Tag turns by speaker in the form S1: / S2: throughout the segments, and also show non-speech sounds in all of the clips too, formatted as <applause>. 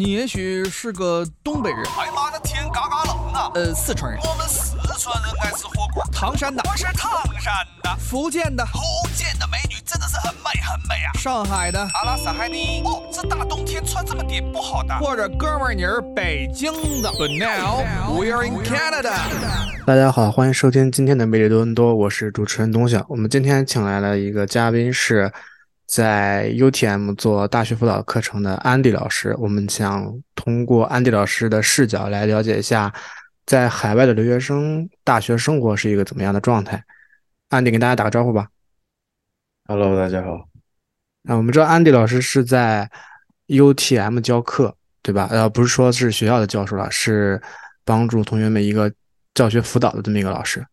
S1: 你也许是个东北人，
S2: 哎妈的天嘎嘎冷啊！
S1: 呃，四川人，
S2: 我们四川人爱吃火锅。
S1: 唐山的，
S2: 我是唐山的，
S1: 福建的，
S2: 福建的美女真的是很美很美啊！
S1: 上海的，
S2: 阿拉斯海尼。哦，这大冬天穿这么点不好的。
S1: 或者哥们儿你是北京的。But now we are in Canada。
S3: 大家好，欢迎收听今天的美丽多伦多，我是主持人东晓。我们今天请来了一个嘉宾是。在 UTM 做大学辅导课程的安迪老师，我们想通过安迪老师的视角来了解一下，在海外的留学生大学生活是一个怎么样的状态。安迪跟大家打个招呼吧。
S4: Hello，大家好。
S3: 那我们知道安迪老师是在 UTM 教课，对吧？呃，不是说是学校的教授了，是帮助同学们一个教学辅导的这么一个老师。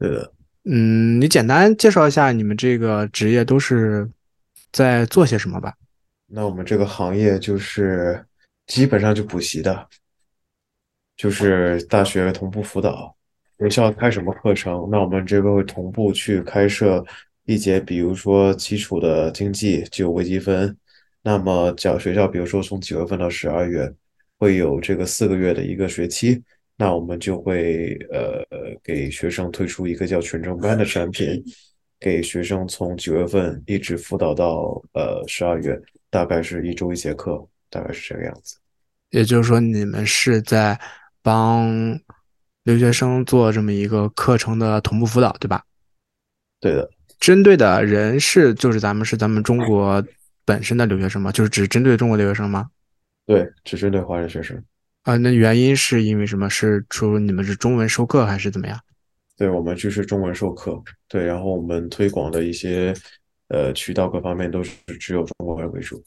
S4: 对的。
S3: 嗯，你简单介绍一下你们这个职业都是在做些什么吧？
S4: 那我们这个行业就是基本上就补习的，就是大学同步辅导，学校开什么课程，那我们这个会同步去开设一节，比如说基础的经济就微积分，那么教学校比如说从九月份到十二月会有这个四个月的一个学期。那我们就会呃给学生推出一个叫全程班的产品，<laughs> 给学生从九月份一直辅导到呃十二月，大概是一周一节课，大概是这个样子。
S3: 也就是说，你们是在帮留学生做这么一个课程的同步辅导，对吧？
S4: 对的。
S3: 针对的人是就是咱们是咱们中国本身的留学生吗？就是只针对中国留学生吗？
S4: 对，只针对华人学生。
S3: 啊，那原因是因为什么？是说你们是中文授课还是怎么样？
S4: 对，我们就是中文授课。对，然后我们推广的一些呃渠道各方面都是只有中国人为主。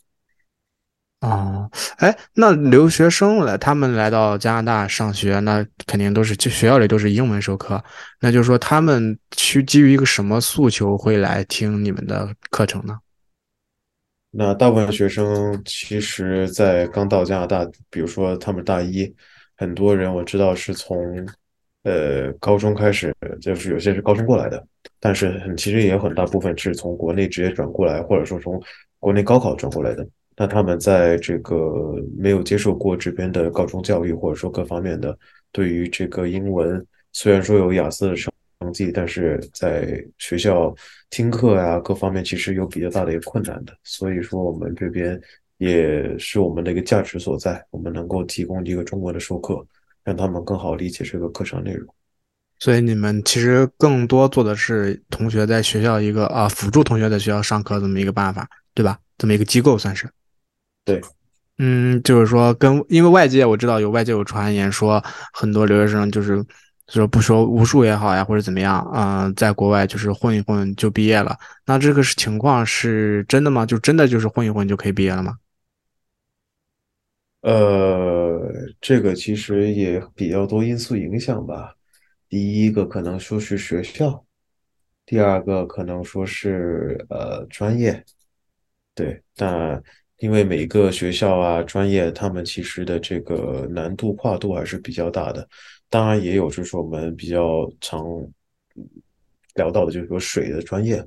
S3: 哦，哎，那留学生来，他们来到加拿大上学，那肯定都是就学校里都是英文授课。那就是说，他们去基于一个什么诉求会来听你们的课程呢？
S4: 那大部分学生其实，在刚到加拿大，比如说他们大一，很多人我知道是从呃高中开始，就是有些是高中过来的，但是很其实也有很大部分是从国内直接转过来，或者说从国内高考转过来的。那他们在这个没有接受过这边的高中教育，或者说各方面的，对于这个英文，虽然说有雅思的成成绩，但是在学校。听课呀，各方面其实有比较大的一个困难的，所以说我们这边也是我们的一个价值所在，我们能够提供一个中国的授课，让他们更好理解这个课程内容。
S3: 所以你们其实更多做的是同学在学校一个啊辅助同学在学校上课这么一个办法，对吧？这么一个机构算是。
S4: 对，
S3: 嗯，就是说跟因为外界我知道有外界有传言说很多留学生就是。就是不说武术也好呀，或者怎么样，嗯，在国外就是混一混就毕业了。那这个是情况是真的吗？就真的就是混一混就可以毕业了吗？
S4: 呃，这个其实也比较多因素影响吧。第一个可能说是学校，第二个可能说是呃专业。对，但因为每个学校啊专业，他们其实的这个难度跨度还是比较大的。当然也有，就是我们比较常聊到的，就是说水的专业，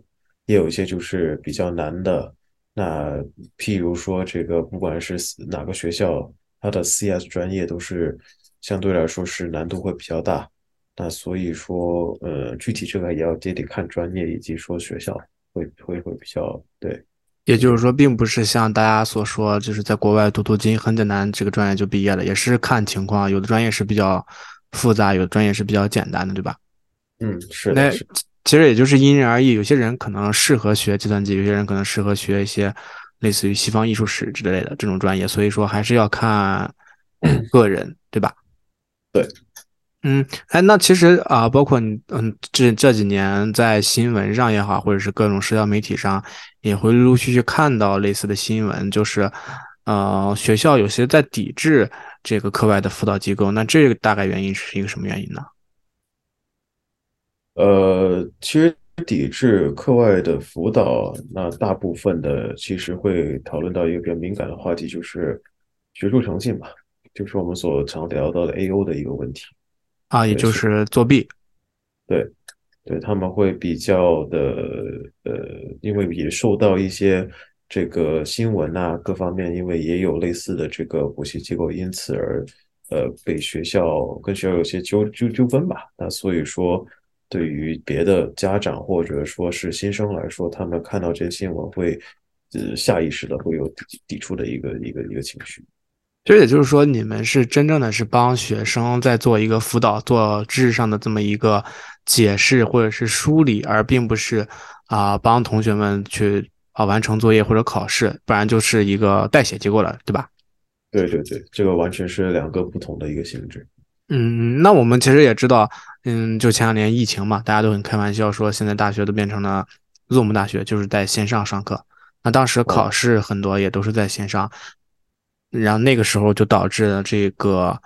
S4: 也有一些就是比较难的。那譬如说，这个不管是哪个学校，它的 CS 专业都是相对来说是难度会比较大。那所以说，呃，具体这个也要也得看专业以及说学校会会会比较对。
S3: 也就是说，并不是像大家所说，就是在国外读读经很简单，这个专业就毕业了，也是看情况，有的专业是比较。复杂有的专业是比较简单的，对吧？
S4: 嗯，是。那
S3: 其实也就是因人而异，有些人可能适合学计算机，有些人可能适合学一些类似于西方艺术史之类的这种专业，所以说还是要看个人，对吧？
S4: 对。
S3: 嗯，哎，那其实啊，包括你，嗯，这这几年在新闻上也好，或者是各种社交媒体上，也会陆陆续续看到类似的新闻，就是呃，学校有些在抵制。这个课外的辅导机构，那这个大概原因是一个什么原因呢？
S4: 呃，其实抵制课外的辅导，那大部分的其实会讨论到一个比较敏感的话题，就是学术诚信嘛，就是我们所常聊到的 A O 的一个问题
S3: 啊，也就是作弊。
S4: 对，对他们会比较的呃，因为也受到一些这个新闻啊各方面，因为也有类似的这个补习机构，因此而呃被学校跟学校有些纠纠纠纷吧。那所以说，对于别的家长或者说是新生来说，他们看到这些新闻会呃下意识的会有抵抵触的一个一个一个情绪。
S3: 这也就是说，你们是真正的是帮学生在做一个辅导、做知识上的这么一个解释或者是梳理，而并不是啊帮同学们去啊完成作业或者考试，不然就是一个代写机构了，对吧？
S4: 对对对，这个完全是两个不同的一个性质。
S3: 嗯，那我们其实也知道，嗯，就前两年疫情嘛，大家都很开玩笑说，现在大学都变成了 Zoom 大学，就是在线上上课。那当时考试很多也都是在线上。然后那个时候就导致了这个，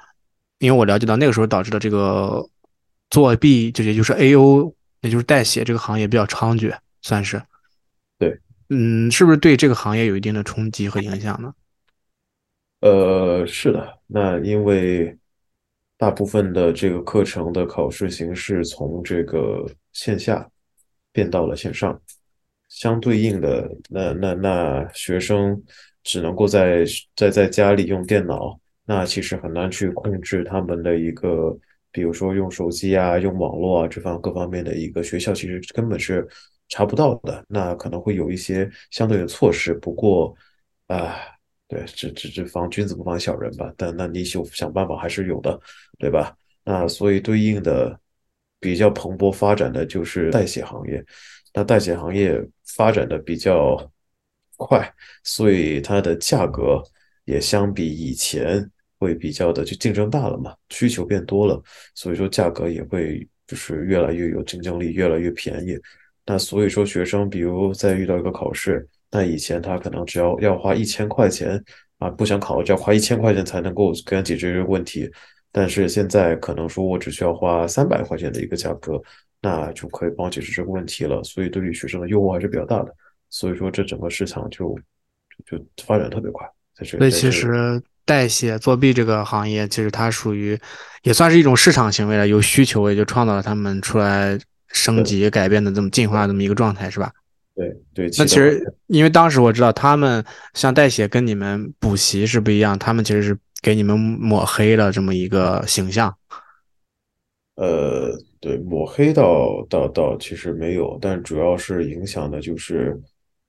S3: 因为我了解到那个时候导致的这个作弊，就也就是 A O，也就是代写这个行业比较猖獗，算是。嗯，是不是对这个行业有一定的冲击和影响呢？
S4: 呃，是的，那因为大部分的这个课程的考试形式从这个线下变到了线上，相对应的，那那那学生。只能够在在在家里用电脑，那其实很难去控制他们的一个，比如说用手机啊、用网络啊这方各方面的一个学校，其实根本是查不到的。那可能会有一些相对的措施，不过啊，对，这这这防君子不防小人吧。但那你想想办法还是有的，对吧？那所以对应的比较蓬勃发展的就是代写行业，那代写行业发展的比较。快，所以它的价格也相比以前会比较的就竞争大了嘛，需求变多了，所以说价格也会就是越来越有竞争力，越来越便宜。那所以说学生比如在遇到一个考试，那以前他可能只要要花一千块钱啊，不想考就要花一千块钱才能够给他解决这个问题，但是现在可能说我只需要花三百块钱的一个价格，那就可以帮我解决这个问题了。所以对于学生的诱惑还是比较大的。所以说，这整个市场就就发展特别快。
S3: 所以，其实代写作弊这个行业，其实它属于也算是一种市场行为了。有需求，也就创造了他们出来升级、改变的这么进化这么一个状态，是吧？
S4: 对对。
S3: 那其实，因为当时我知道他们像代写跟你们补习是不一样，他们其实是给你们抹黑了这么一个形象。
S4: 呃，对，抹黑倒倒倒其实没有，但主要是影响的就是。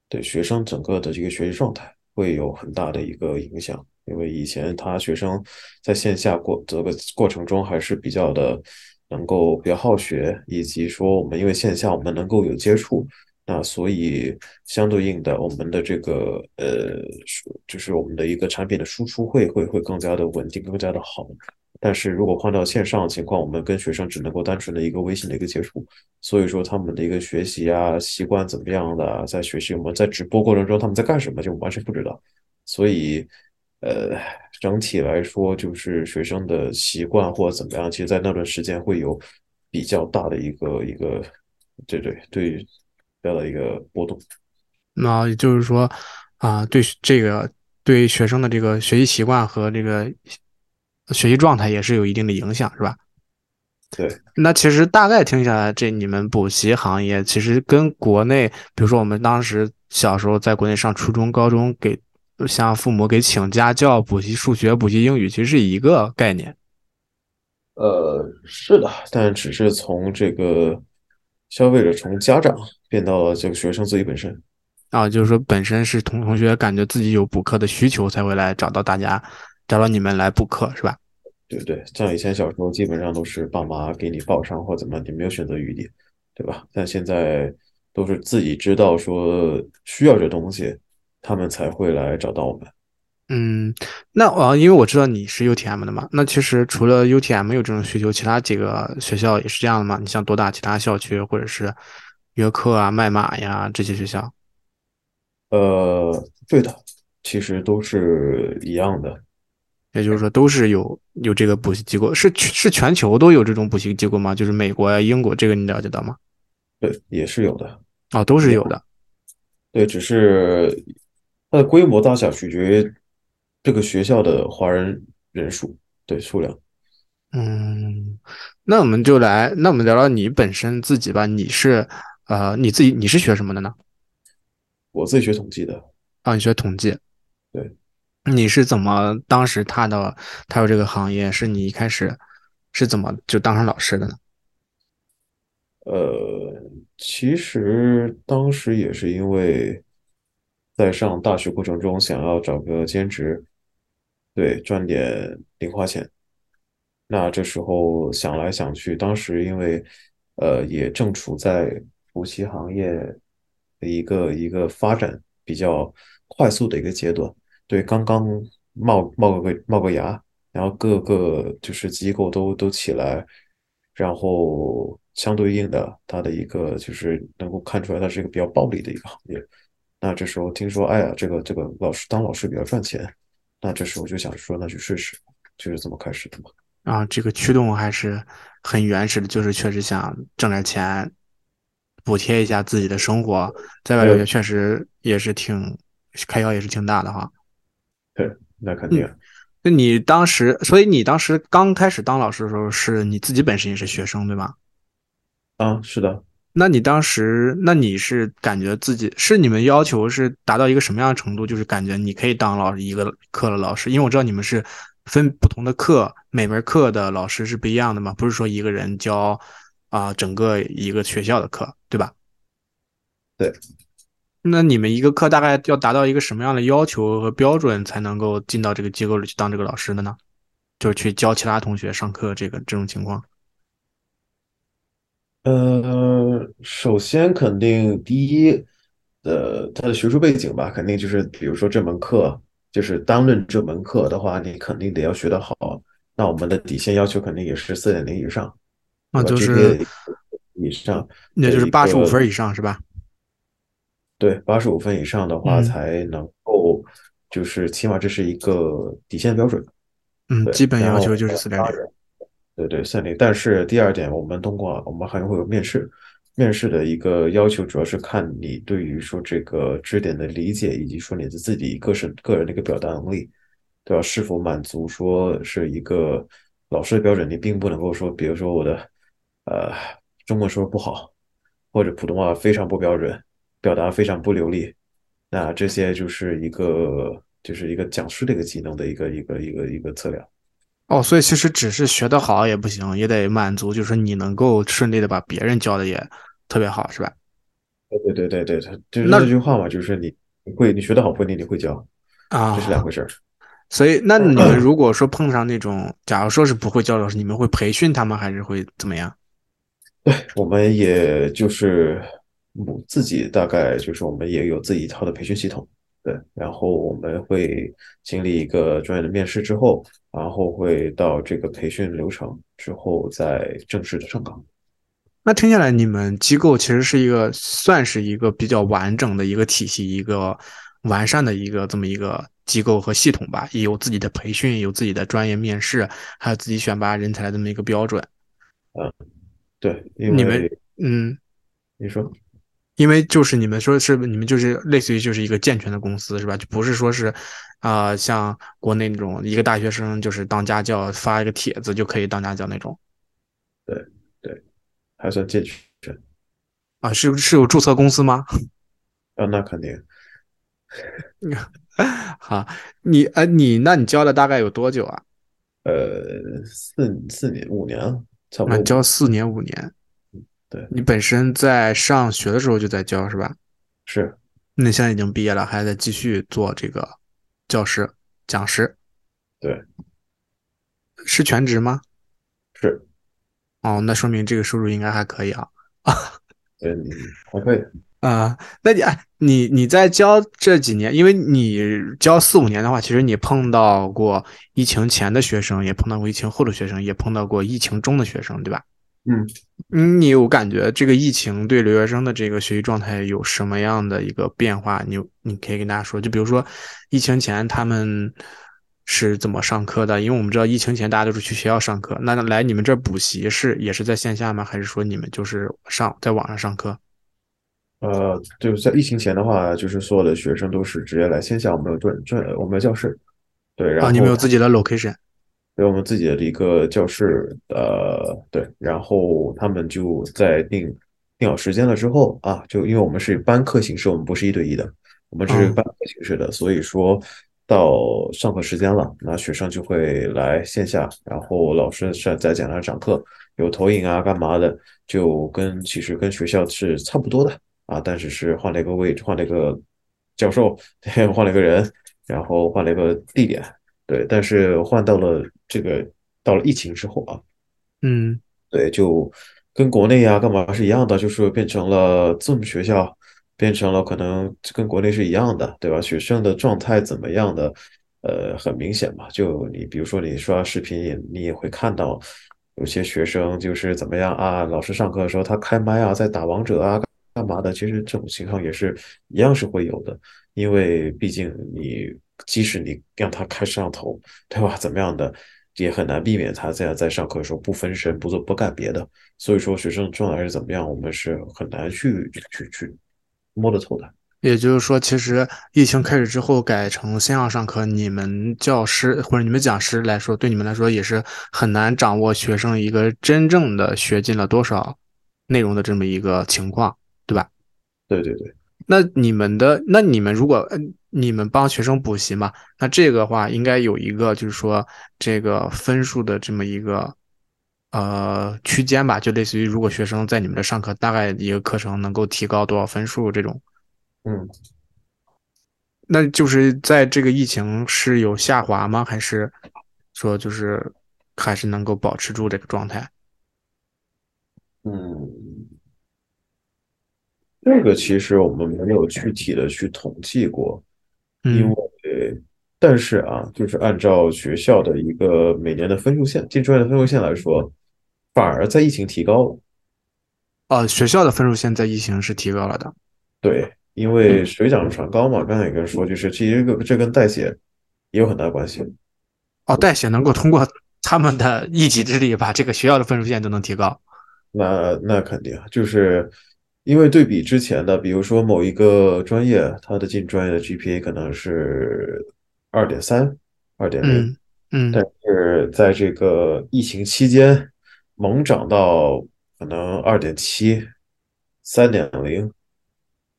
S4: 对学生整个的这个学习状态会有很大的一个影响，因为以前他学生在线下过这个过程中还是比较的能够比较好学，以及说我们因为线下我们能够有接触，那所以相对应的我们的这个呃，就是我们的一个产品的输出会会会更加的稳定，更加的好。但是如果换到线上情况，我们跟学生只能够单纯的一个微信的一个接触，所以说他们的一个学习啊习惯怎么样的，在学习我们在直播过程中他们在干什么就完全不知道，所以呃整体来说就是学生的习惯或怎么样，其实在那段时间会有比较大的一个一个对对对比较的一个波动。
S3: 那也就是说啊，对这个对学生的这个学习习惯和这个。学习状态也是有一定的影响，是吧？
S4: 对。
S3: 那其实大概听下来，这你们补习行业其实跟国内，比如说我们当时小时候在国内上初中、高中，给向父母给请家教补习数学、补习英语，其实是一个概念。
S4: 呃，是的，但只是从这个消费者、从家长变到了这个学生自己本身。
S3: 啊，就是说本身是同同学感觉自己有补课的需求，才会来找到大家。找到你们来补课是吧？
S4: 对对，像以前小时候基本上都是爸妈给你报上或怎么，你没有选择余地，对吧？但现在都是自己知道说需要这东西，他们才会来找到我们。
S3: 嗯，那呃，因为我知道你是 UTM 的嘛，那其实除了 UTM 有这种需求，其他几个学校也是这样的嘛？你像多大其他校区或者是约克啊、麦马呀这些学校？
S4: 呃，对的，其实都是一样的。
S3: 也就是说，都是有有这个补习机构，是是全球都有这种补习机构吗？就是美国呀、英国，这个你了解到吗？
S4: 对，也是有的。
S3: 哦，都是有的。
S4: 对，只是它的规模大小取决于这个学校的华人人数，对数量。
S3: 嗯，那我们就来，那我们聊聊你本身自己吧。你是呃，你自己你是学什么的呢？
S4: 我自己学统计的。
S3: 啊，你学统计。
S4: 对，
S3: 你是怎么当时踏到踏入这个行业？是你一开始是怎么就当上老师的呢？
S4: 呃，其实当时也是因为在上大学过程中想要找个兼职，对，赚点零花钱。那这时候想来想去，当时因为呃也正处在补习行业的一个一个发展比较快速的一个阶段，对，刚刚冒冒个冒个芽，然后各个就是机构都都起来，然后相对应的，它的一个就是能够看出来，它是一个比较暴利的一个行业。那这时候听说，哎呀，这个这个老师当老师比较赚钱，那这时候就想说，那去试试，就是这么开始的嘛。
S3: 啊，这个驱动还是很原始的，就是确实想挣点钱，补贴一下自己的生活，在外留学确实也是挺开销也是挺大的哈。
S4: 对，那肯定。
S3: 那你当时，所以你当时刚开始当老师的时候，是你自己本身也是学生对吧？
S4: 啊，是的。
S3: 那你当时，那你是感觉自己是你们要求是达到一个什么样的程度？就是感觉你可以当老师一个课的老师，因为我知道你们是。分不同的课，每门课的老师是不一样的嘛？不是说一个人教啊整个一个学校的课，对吧？
S4: 对。
S3: 那你们一个课大概要达到一个什么样的要求和标准，才能够进到这个机构里去当这个老师的呢？就是去教其他同学上课这个这种情况。
S4: 呃，首先肯定第一，呃，他的学术背景吧，肯定就是比如说这门课。就是单论这门课的话，你肯定得要学得好。那我们的底线要求肯定也是四点零以上，
S3: 那就是
S4: 以上，
S3: 那就是八十五分以上是吧？
S4: 对，八十五分以上的话才能够，就是起码这是一个底线标准。
S3: 嗯，基本要求就是四点零。
S4: 对对，三零。但是第二点，我们通过我们还会有面试。面试的一个要求主要是看你对于说这个知识点的理解，以及说你的自己个人个人的一个表达能力，对吧？是否满足说是一个老师的标准？你并不能够说，比如说我的呃中文说不好，或者普通话非常不标准，表达非常不流利，那这些就是一个就是一个讲师的一个技能的一个一个一个一个测量。
S3: 哦，所以其实只是学得好也不行，也得满足，就是你能够顺利的把别人教的也特别好，是吧？
S4: 对对对对对，就是那句话嘛，就是你会你学得好不一定你会教
S3: 啊，
S4: 这是两回事儿。
S3: 所以那你们 <coughs> 如果说碰上那种，假如说是不会教老师，你们会培训他们还是会怎么样？
S4: 对，我们也就是自己大概就是我们也有自己一套的培训系统。对，然后我们会经历一个专业的面试之后，然后会到这个培训流程之后再正式的上岗。
S3: 那听下来，你们机构其实是一个算是一个比较完整的一个体系，一个完善的一个这么一个机构和系统吧，也有自己的培训，有自己的专业面试，还有自己选拔人才的这么一个标准。
S4: 嗯，对，
S3: 你们嗯，
S4: 你说。
S3: 因为就是你们说是你们就是类似于就是一个健全的公司是吧？就不是说是，啊，像国内那种一个大学生就是当家教发一个帖子就可以当家教那种。
S4: 对对，还算健全。
S3: 啊，是是有注册公司吗？
S4: 啊，那肯定。<laughs>
S3: 好，你呃你那你教了大概有多久啊？
S4: 呃，四四年五年差不多。
S3: 教四年五年。
S4: 对
S3: 你本身在上学的时候就在教是吧？
S4: 是。
S3: 那现在已经毕业了，还在继续做这个教师、讲师。
S4: 对。
S3: 是全职吗？
S4: 是。
S3: 哦，那说明这个收入应该还可以啊。<laughs>
S4: 对，还可以。<laughs>
S3: 啊，那你哎，你你在教这几年，因为你教四五年的话，其实你碰到过疫情前的学生，也碰到过疫情后的学生，也碰到过疫情中的学生，对吧？
S4: 嗯，
S3: 你有感觉这个疫情对留学生的这个学习状态有什么样的一个变化？你你可以跟大家说，就比如说疫情前他们是怎么上课的？因为我们知道疫情前大家都是去学校上课，那来你们这补习是也是在线下吗？还是说你们就是上在网上上课？
S4: 呃，就是在疫情前的话，就是所有的学生都是直接来线下，我们的专专我们的教室，对，然后
S3: 你们有自己的 location。
S4: 有我们自己的一个教室，呃，对，然后他们就在定定好时间了之后啊，就因为我们是班课形式，我们不是一对一的，我们是班课形式的，所以说到上课时间了，那学生就会来线下，然后老师在在讲台上讲课，有投影啊，干嘛的，就跟其实跟学校是差不多的啊，但是是换了一个位置，换了一个教授，<laughs> 换了一个人，然后换了一个地点，对，但是换到了这个到了疫情之后啊，
S3: 嗯
S4: 对，就跟国内啊、干嘛是一样的，就是变成了 Zoom 学校，变成了可能跟国内是一样的，对吧？学生的状态怎么样的，呃，很明显嘛。就你比如说你刷视频也，你也会看到有些学生就是怎么样啊，老师上课的时候他开麦啊，在打王者啊，干嘛的？其实这种情况也是一样是会有的，因为毕竟你即使你让他开摄像头，对吧？怎么样的？也很难避免他在在上课的时候不分神、不做不干别的。所以说，学生状态是怎么样，我们是很难去去去摸得透的。
S3: 也就是说，其实疫情开始之后改成线上上课，你们教师或者你们讲师来说，对你们来说也是很难掌握学生一个真正的学进了多少内容的这么一个情况，对吧？
S4: 对对对，
S3: 那你们的，那你们如果呃你们帮学生补习嘛，那这个话应该有一个就是说这个分数的这么一个呃区间吧，就类似于如果学生在你们这上课，大概一个课程能够提高多少分数这种。
S4: 嗯，
S3: 那就是在这个疫情是有下滑吗？还是说就是还是能够保持住这个状态？
S4: 嗯，这个其实我们没有具体的去统计过，因
S3: 嗯
S4: 为但是啊，就是按照学校的一个每年的分数线，进专业的分数线来说，反而在疫情提高了。
S3: 呃，学校的分数线在疫情是提高了的。
S4: 对，因为水涨船高嘛，刚才也跟人说，就是其实这个这跟代写也有很大关系。
S3: 哦，代写能够通过他们的一己之力把这个学校的分数线都能提高。
S4: 那那肯定啊，就是因为对比之前的，比如说某一个专业，它的进专业的 GPA 可能是二点三、二点零，
S3: 嗯嗯
S4: 但是在这个疫情期间猛涨到可能二点七、三点零，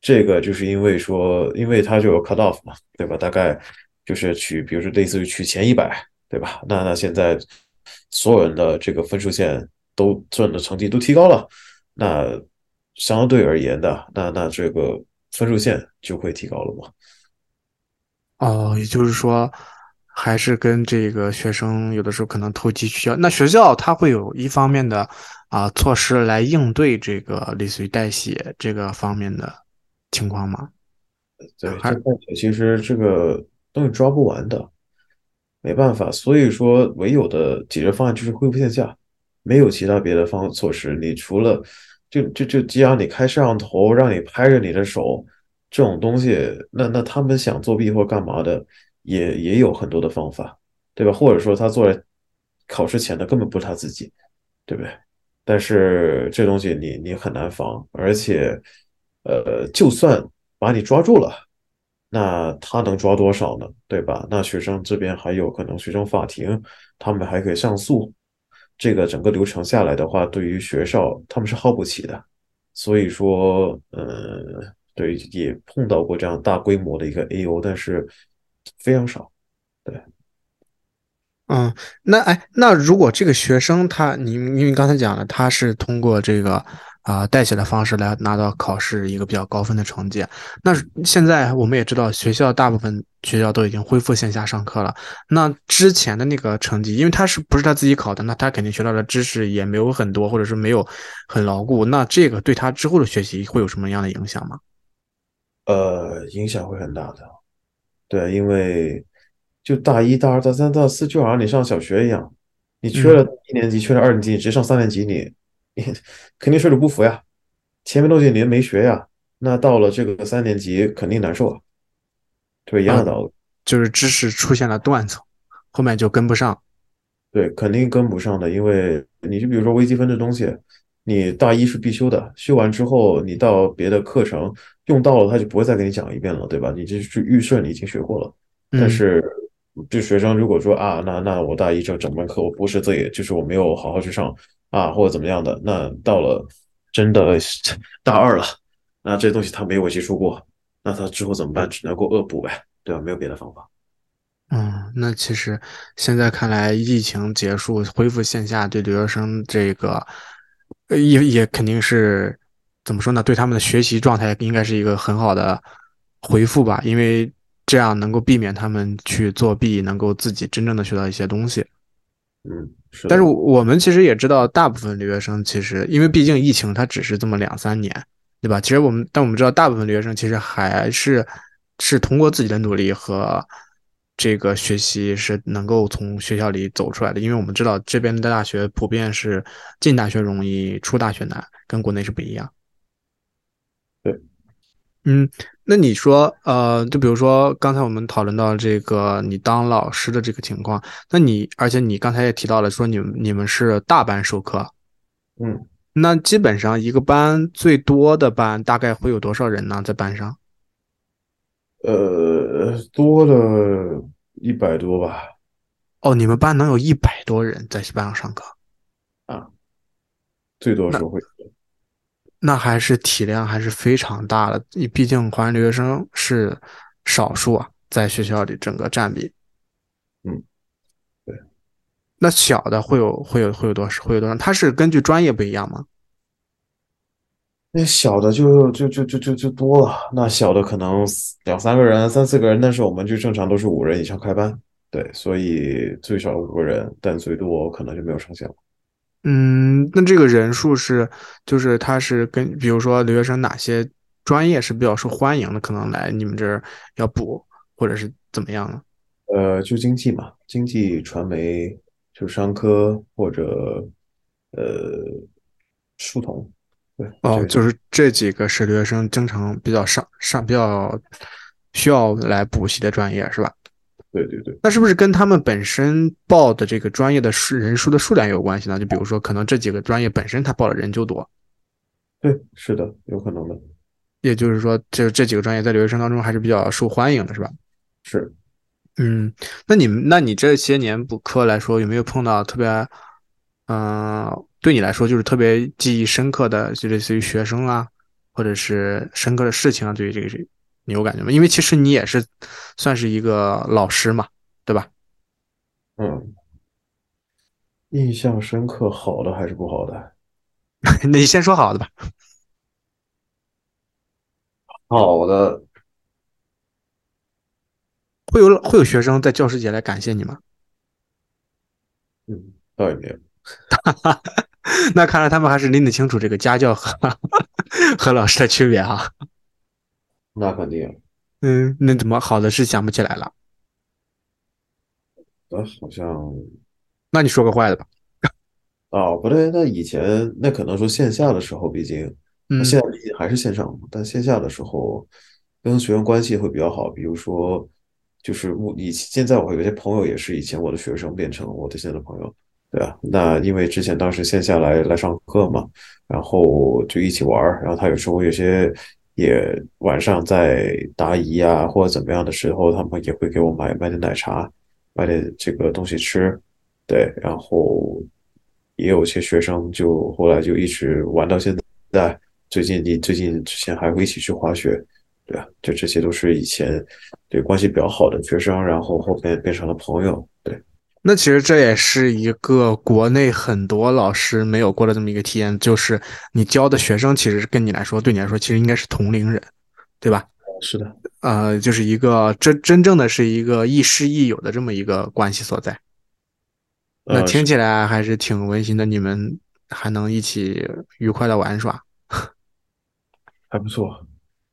S4: 这个就是因为说，因为它就有 cut off 嘛，对吧？大概就是取，比如说类似于取前一百，对吧？那那现在所有人的这个分数线都赚的成绩都提高了，那相对而言的，那那这个分数线就会提高了嘛？
S3: 哦，也就是说，还是跟这个学生有的时候可能投机取巧。那学校它会有一方面的啊、措施来应对这个类似于代写这个方面的情况吗？
S4: 对，
S3: 还
S4: 这但其实这个东西抓不完的，没办法，所以说唯有的解决方案就是恢复线下，没有其他别的方措施。你除了就就就既然你开摄像头，让你拍着你的手这种东西，那那他们想作弊或干嘛的，也也有很多的方法，对吧？或者说他做在考试前的根本不是他自己，对不对？但是这东西你你很难防，而且，呃，就算把你抓住了，那他能抓多少呢？对吧？那学生这边还有可能学生法庭，他们还可以上诉，这个整个流程下来的话，对于学校他们是耗不起的。所以说，嗯，对，也碰到过这样大规模的一个 AO，但是非常少。
S3: 对嗯，那哎，那如果这个学生他，你因为刚才讲了，他是通过这个啊、代写的方式来拿到考试一个比较高分的成绩。那现在我们也知道，学校大部分学校都已经恢复线下上课了。那之前的那个成绩，因为他是不是他自己考的，那他肯定学到的知识也没有很多，或者是没有很牢固。那这个对他之后的学习会有什么样的影响吗？
S4: 呃，影响会很大的。对，因为就大一、大二、大三、大四，就好像你上小学一样，你缺了一年级，缺了二年级，你直接上三年级，你你 <laughs> 肯定水土不服呀。前面东西你没学呀，那到了这个三年级肯定难受啊，对，一样的道理。
S3: 就是知识出现了断层，后面就跟不上。
S4: 对，肯定跟不上的，因为你就比如说微积分这东西，你大一是必修的，修完之后你到别的课程用到了，他就不会再给你讲一遍了，对吧？你这是预设你已经学过了。但
S3: 嗯
S4: 是就学生如果说啊，那那我大一这整门课我不是这也就是我没有好好去上啊，或者怎么样的，那到了真的大二了，那这东西他没有接触过，那他之后怎么办？只能够恶补呗，对吧？没有别的方法。
S3: 嗯，那其实现在看来，疫情结束恢复线下，对留学生这个，也也肯定是怎么说呢？对他们的学习状态应该是一个很好的回复吧，因为这样能够避免他们去作弊，能够自己真正的学到一些东西。
S4: 嗯，是。
S3: 但是我们其实也知道，大部分留学生其实，因为毕竟疫情它只是这么两三年，对吧？其实我们，但我们知道，大部分留学生其实还是是通过自己的努力和。这个学习是能够从学校里走出来的，因为我们知道这边的大学普遍是进大学容易出大学难，跟国内是不一样。
S4: 对，
S3: 嗯，那你说，呃，就比如说刚才我们讨论到这个你当老师的这个情况，那你而且你刚才也提到了说你们你们是大班授课，
S4: 嗯，
S3: 那基本上一个班最多的班大概会有多少人呢？在班上？
S4: 呃，多了一百多吧。
S3: 哦，你们班能有一百多人在班上上课
S4: 啊？最多时候会。
S3: 那还是体量还是非常大的。你毕竟华人留学生是少数啊，在学校里整个占比。
S4: 嗯，对。
S3: 那小的会有会有会有多少？会有多少？它是根据专业不一样吗？
S4: 那小的就就就就就就多了，那小的可能两三个人、三四个人，但是我们就正常都是五人以上开班，对，所以最少五个人，但最多可能就没有上限了。
S3: 嗯，那这个人数是，就是他是跟，比如说留学生哪些专业是比较受欢迎的，可能来你们这儿要补，或者是怎么样呢？
S4: 呃，就经济嘛，经济、传媒，就商科或者呃数统。
S3: 哦，就是这几个是留学生经常比较上上比较需要来补习的专业，是吧？
S4: 对对对。
S3: 那是不是跟他们本身报的这个专业的数人数的数量有关系呢？就比如说，可能这几个专业本身他报的人就多。
S4: 对，是的，有可能的。
S3: 也就是说，这这几个专业在留学生当中还是比较受欢迎的，是吧？
S4: 是。
S3: 嗯，那你们，那你这些年补课来说，有没有碰到特别，嗯？对你来说，就是特别记忆深刻的，就类似于学生啊，或者是深刻的事情啊。对于这个，你有感觉吗？因为其实你也是算是一个老师嘛，对吧？
S4: 嗯，印象深刻，好的还是不好的？
S3: 那 <laughs> 你先说好的吧。
S4: 好的，
S3: 会有会有学生在教师节来感谢你吗？
S4: 嗯，倒也没有。
S3: 哈哈。那看来他们还是拎得清楚这个家教和 <laughs> 和老师的区别啊。
S4: 那肯定。
S3: 嗯，那怎么好的是想不起来了？
S4: 呃，好像。
S3: 那你说个坏的吧。
S4: 哦，不对，那以前那可能说线下的时候，毕竟嗯现在毕竟还是线上，但线下的时候跟学生关系会比较好。比如说，就是我以现在我有些朋友也是以前我的学生变成我的现在的朋友。对吧，那因为之前当时线下来来上课嘛，然后就一起玩儿，然后他有时候有些也晚上在答疑啊或者怎么样的时候，他们也会给我买买点奶茶，买点这个东西吃，对，然后也有些学生就后来就一直玩到现在，最近你最近之前还会一起去滑雪，对啊，就这些都是以前对关系比较好的学生，然后后面变成了朋友，对。
S3: 那其实这也是一个国内很多老师没有过的这么一个体验，就是你教的学生其实跟你来说，对你来说其实应该是同龄人，对吧？
S4: 是的，
S3: 呃，就是一个真真正的是一个亦师亦友的这么一个关系所在。那听起来还是挺温馨的，你们还能一起愉快的玩耍，<laughs>
S4: 还不错。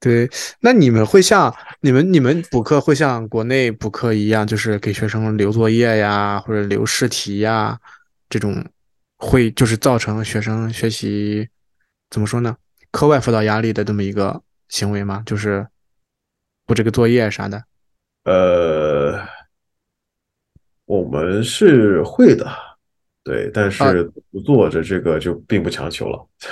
S3: 对，那你们会像你们你们补课会像国内补课一样，就是给学生留作业呀，或者留试题呀，这种会就是造成学生学习怎么说呢？课外辅导压力的这么一个行为吗？就是补这个作业啥的？
S4: 呃，我们是会的，对，但是不做着这个就并不强求了。
S3: 啊，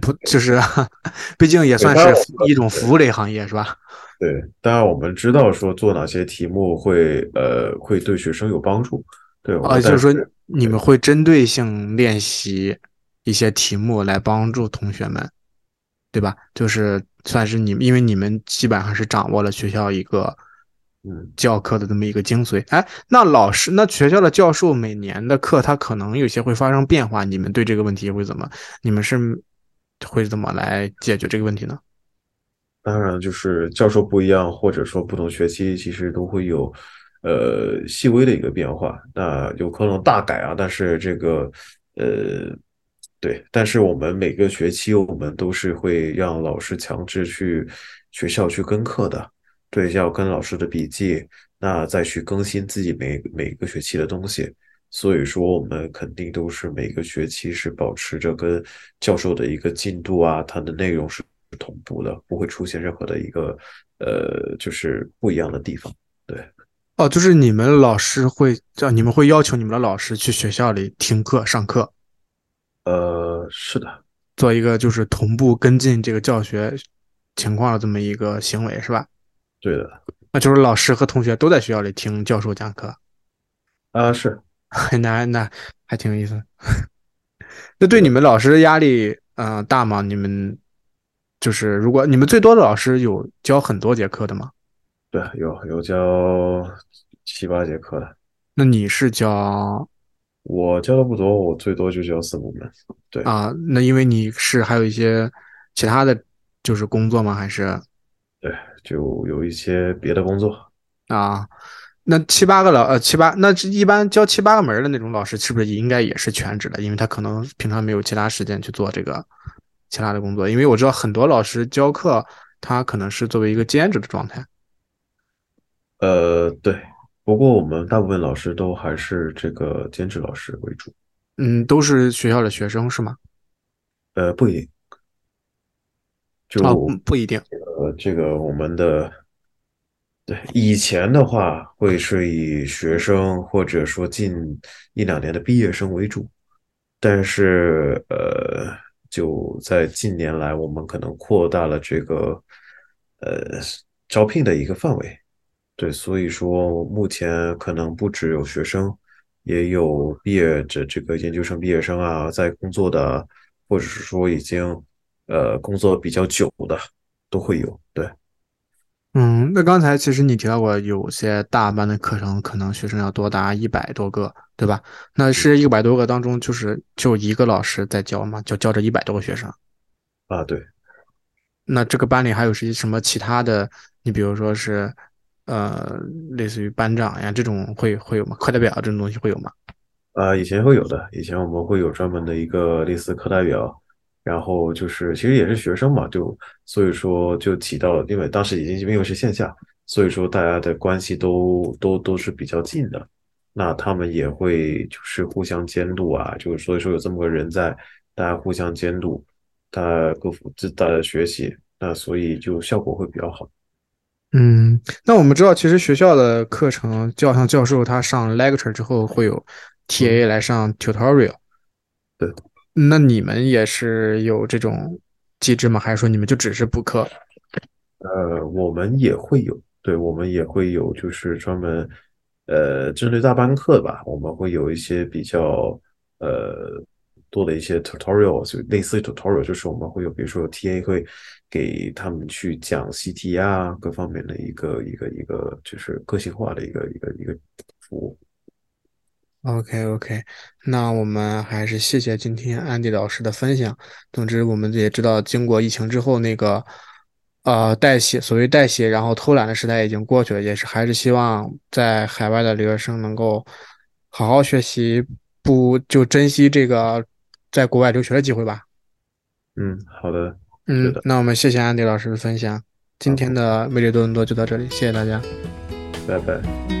S3: 不，就是，<laughs> 毕竟也算是一种服务类行业，是吧？<laughs>
S4: 对，当然我们知道说做哪些题目会呃会对学生有帮助，对
S3: 啊，就是说你们会针对性练习一些题目来帮助同学们。对吧？就是算是你们，因为你们基本上是掌握了学校一个
S4: 嗯，
S3: 教课的这么一个精髓。哎，那老师，那学校的教授每年的课，他可能有些会发生变化，你们对这个问题会怎么？你们是会怎么来解决这个问题呢？
S4: 当然就是教授不一样，或者说不同学期其实都会有呃细微的一个变化，那有可能大改啊，但是这个呃对，但是我们每个学期我们都是会让老师强制去学校去跟课的，对，要跟老师的笔记，那再去更新自己每每个学期的东西。所以说，我们肯定都是每个学期是保持着跟教授的一个进度啊，它的内容是同步的，不会出现任何的一个呃，就是不一样的地方。对，
S3: 哦，就是你们老师会叫你们会要求你们的老师去学校里听课上课，
S4: 呃，是的，
S3: 做一个就是同步跟进这个教学情况的这么一个行为，是吧？
S4: 对的，
S3: 那就是老师和同学都在学校里听教授讲课，
S4: 啊，是，<laughs>
S3: 那那还挺有意思。<laughs> 那对你们老师压力嗯、呃大吗？你们就是如果你们最多的老师有教很多节课的吗？
S4: 对，有有教七八节课的，
S3: 那你是教
S4: 我教的不多，我最多就教四五门。对，
S3: 啊、那因为你是还有一些其他的就是工作吗？还是
S4: 对，就有一些别的工作。
S3: 啊？那七八个老呃七八，那这一般教七八个门的那种老师，是不是应该也是全职的？因为他可能平常没有其他时间去做这个其他的工作。因为我知道很多老师教课，他可能是作为一个兼职的状态。
S4: 呃，对，不过我们大部分老师都还是这个兼职老师为主。
S3: 嗯，都是学校的学生是吗？
S4: 呃，不一定，就
S3: 不一定。
S4: 呃，这个我们的对以前的话会是以学生或者说近一两年的毕业生为主，但是呃，就在近年来，我们可能扩大了这个呃招聘的一个范围。对，所以说目前可能不只有学生，也有毕业这这个研究生毕业生啊，在工作的，或者是说已经呃工作比较久的都会有。对，
S3: 嗯，那刚才其实你提到过，有些大班的课程可能学生要多达一百多个，对吧？那是一百多个当中，就是就一个老师在教嘛，就教这一百多个学生。
S4: 啊，对，
S3: 那这个班里还有些什么其他的？你比如说是，呃，类似于班长呀这种会会有吗？课代表这种东西会有吗？
S4: 啊，以前会有的，以前我们会有专门的一个类似课代表，然后就是其实也是学生嘛，就所以说就起到了，因为当时已经因为是线下，所以说大家的关系都都都是比较近的，那他们也会就是互相监督啊，就是所以说有这么个人在，大家互相监督，他各辅自大家学习，那所以就效果会比较好。
S3: 嗯，那我们知道，其实学校的课程，就像教授他上 lecture 之后会有 TA 来上 tutorial。
S4: 对。
S3: 那你们也是有这种机制吗？还是说你们就只是补课？
S4: 呃，我们也会有，对，我们也会有，就是专门，呃，针对大班课吧，我们会有一些比较，呃，多的一些 tutorial，就类似于 tutorial，就是我们会有，比如说 TA 会给他们去讲习题啊，各方面的一个一个一个，就是个性化的一个一个一个服务。
S3: OK OK，那我们还是谢谢今天安迪老师的分享。总之，我们也知道，经过疫情之后，那个呃代写所谓代写然后偷懒的时代已经过去了，也是还是希望在海外的留学生能够好好学习，不就珍惜这个在国外留学的机会吧。
S4: 嗯，好的，
S3: 嗯，那我们谢谢安迪老师的分享。今天的魅力多伦多就到这里，谢谢大家。
S4: 拜拜。